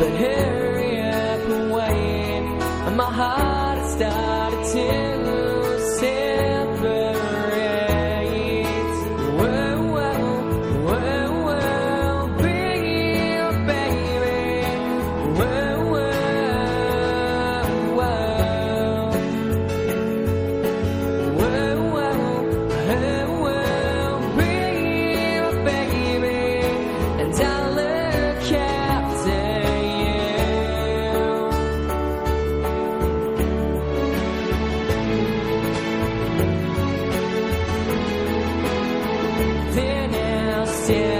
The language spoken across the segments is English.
the hair happiness. Yeah.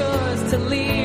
yours to leave.